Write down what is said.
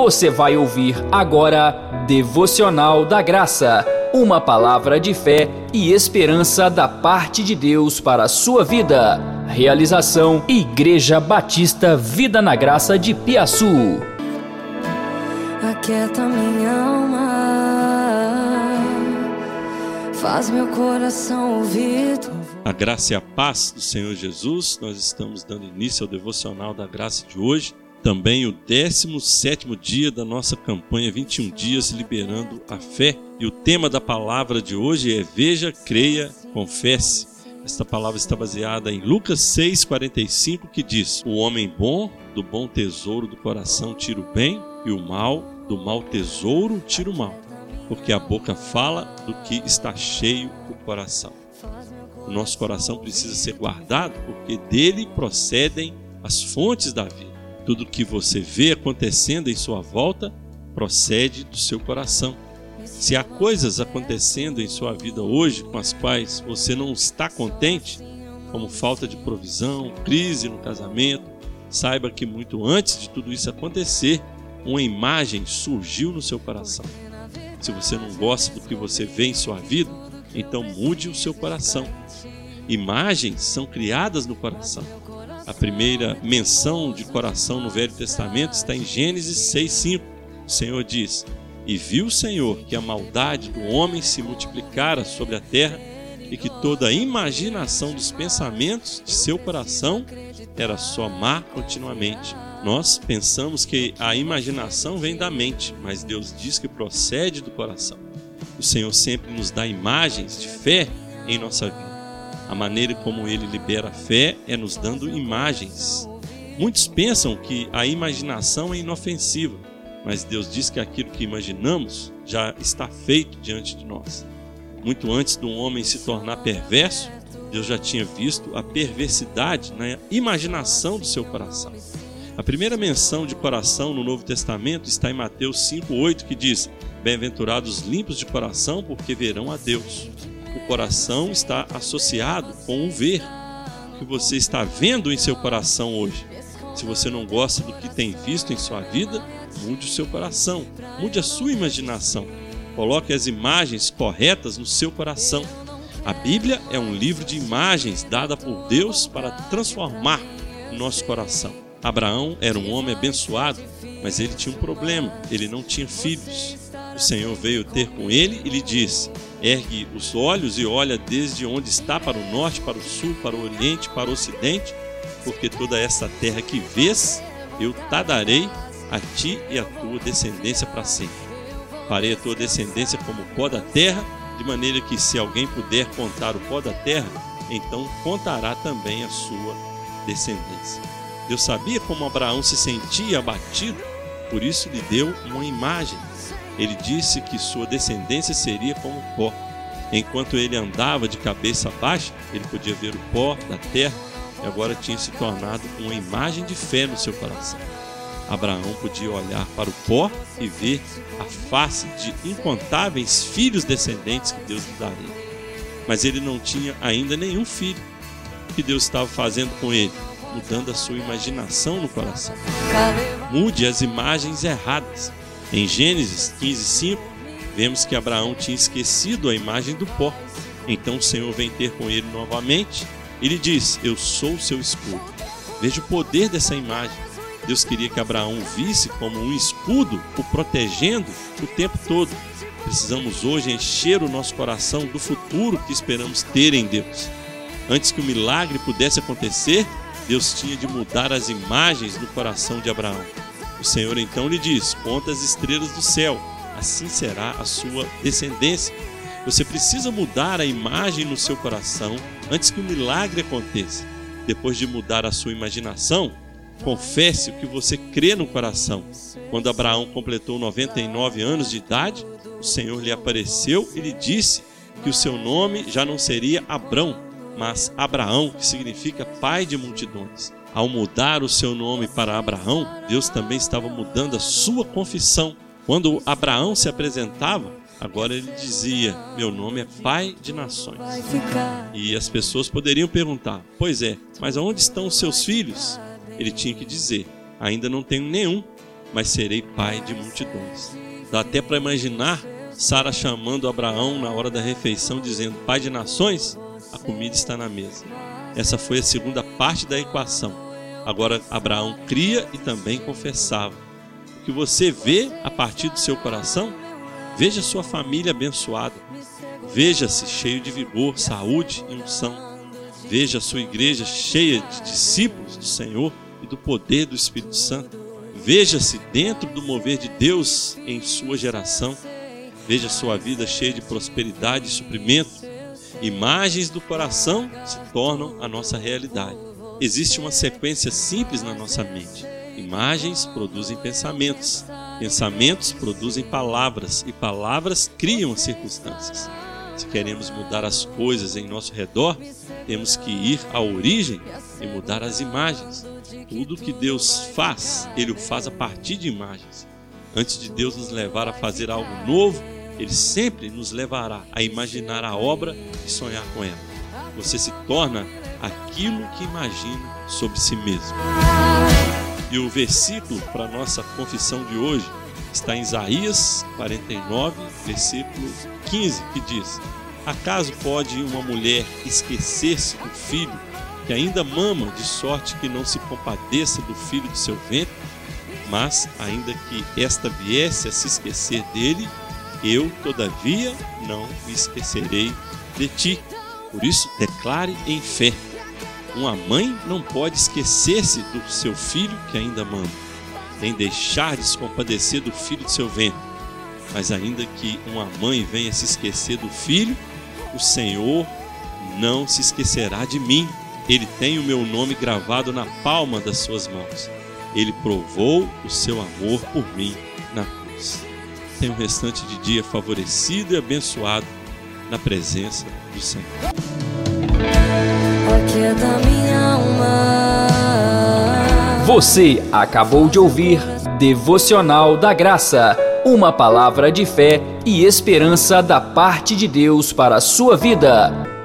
Você vai ouvir agora Devocional da Graça, uma palavra de fé e esperança da parte de Deus para a sua vida. Realização Igreja Batista Vida na Graça de Piaçu. Aquieta minha alma, faz meu coração ouvir. A graça e a paz do Senhor Jesus, nós estamos dando início ao devocional da graça de hoje também o 17 dia da nossa campanha 21 dias liberando a fé. E o tema da palavra de hoje é Veja, creia, confesse. Esta palavra está baseada em Lucas 6:45 que diz: O homem bom do bom tesouro do coração tira o bem e o mal do mau tesouro tira o mal, porque a boca fala do que está cheio o coração. O nosso coração precisa ser guardado porque dele procedem as fontes da vida. Tudo que você vê acontecendo em sua volta procede do seu coração. Se há coisas acontecendo em sua vida hoje com as quais você não está contente, como falta de provisão, crise no casamento, saiba que muito antes de tudo isso acontecer, uma imagem surgiu no seu coração. Se você não gosta do que você vê em sua vida, então mude o seu coração. Imagens são criadas no coração. A primeira menção de coração no Velho Testamento está em Gênesis 6:5. O Senhor diz: "E viu o Senhor que a maldade do homem se multiplicara sobre a terra e que toda a imaginação dos pensamentos de seu coração era só má continuamente." Nós pensamos que a imaginação vem da mente, mas Deus diz que procede do coração. O Senhor sempre nos dá imagens de fé em nossa vida. A maneira como ele libera a fé é nos dando imagens. Muitos pensam que a imaginação é inofensiva, mas Deus diz que aquilo que imaginamos já está feito diante de nós. Muito antes do homem se tornar perverso, Deus já tinha visto a perversidade na imaginação do seu coração. A primeira menção de coração no Novo Testamento está em Mateus 5,8, que diz: Bem-aventurados limpos de coração, porque verão a Deus coração está associado com o ver. O que você está vendo em seu coração hoje. Se você não gosta do que tem visto em sua vida, mude o seu coração, mude a sua imaginação. Coloque as imagens corretas no seu coração. A Bíblia é um livro de imagens dada por Deus para transformar o nosso coração. Abraão era um homem abençoado, mas ele tinha um problema: ele não tinha filhos. O Senhor veio ter com ele e lhe disse: Ergue os olhos e olha desde onde está para o norte, para o sul, para o oriente, para o ocidente, porque toda essa terra que vês, eu te darei a ti e a tua descendência para sempre. Farei a tua descendência como o pó da terra, de maneira que se alguém puder contar o pó da terra, então contará também a sua descendência. Deus sabia como Abraão se sentia abatido, por isso lhe deu uma imagem ele disse que sua descendência seria como pó. Enquanto ele andava de cabeça baixa, ele podia ver o pó da terra e agora tinha se tornado uma imagem de fé no seu coração. Abraão podia olhar para o pó e ver a face de incontáveis filhos descendentes que Deus lhe daria. Mas ele não tinha ainda nenhum filho. O que Deus estava fazendo com ele? Mudando a sua imaginação no coração. Mude as imagens erradas. Em Gênesis 15:5, vemos que Abraão tinha esquecido a imagem do pó. Então o Senhor vem ter com ele novamente e lhe diz: Eu sou o seu escudo. Veja o poder dessa imagem. Deus queria que Abraão visse como um escudo o protegendo o tempo todo. Precisamos hoje encher o nosso coração do futuro que esperamos ter em Deus. Antes que o milagre pudesse acontecer, Deus tinha de mudar as imagens no coração de Abraão. O Senhor então lhe diz: Conta as estrelas do céu, assim será a sua descendência. Você precisa mudar a imagem no seu coração antes que o milagre aconteça. Depois de mudar a sua imaginação, confesse o que você crê no coração. Quando Abraão completou 99 anos de idade, o Senhor lhe apareceu e lhe disse que o seu nome já não seria Abrão, mas Abraão, que significa pai de multidões. Ao mudar o seu nome para Abraão, Deus também estava mudando a sua confissão. Quando Abraão se apresentava, agora ele dizia: Meu nome é Pai de Nações. E as pessoas poderiam perguntar: Pois é, mas aonde estão os seus filhos? Ele tinha que dizer: Ainda não tenho nenhum, mas serei pai de multidões. Dá até para imaginar Sara chamando Abraão na hora da refeição, dizendo: Pai de nações, a comida está na mesa. Essa foi a segunda parte da equação. Agora Abraão cria e também confessava. O que você vê a partir do seu coração, veja sua família abençoada. Veja-se cheio de vigor, saúde e unção. Veja a sua igreja cheia de discípulos do Senhor e do poder do Espírito Santo. Veja-se dentro do mover de Deus em sua geração. Veja sua vida cheia de prosperidade e suprimento. Imagens do coração se tornam a nossa realidade. Existe uma sequência simples na nossa mente. Imagens produzem pensamentos, pensamentos produzem palavras e palavras criam as circunstâncias. Se queremos mudar as coisas em nosso redor, temos que ir à origem e mudar as imagens. Tudo que Deus faz, Ele o faz a partir de imagens. Antes de Deus nos levar a fazer algo novo, ele sempre nos levará a imaginar a obra e sonhar com ela. Você se torna aquilo que imagina sobre si mesmo. E o versículo para nossa confissão de hoje está em Isaías 49, versículo 15, que diz: Acaso pode uma mulher esquecer-se do filho que ainda mama, de sorte que não se compadeça do filho do seu ventre? Mas, ainda que esta viesse a se esquecer dele, eu, todavia, não me esquecerei de ti. Por isso, declare em fé. Uma mãe não pode esquecer-se do seu filho que ainda mama, nem deixar de se compadecer do filho de seu ventre. Mas ainda que uma mãe venha se esquecer do filho, o Senhor não se esquecerá de mim. Ele tem o meu nome gravado na palma das suas mãos. Ele provou o seu amor por mim na cruz. Tenha um restante de dia favorecido e abençoado na presença do Senhor. É. Você acabou de ouvir Devocional da Graça, uma palavra de fé e esperança da parte de Deus para a sua vida.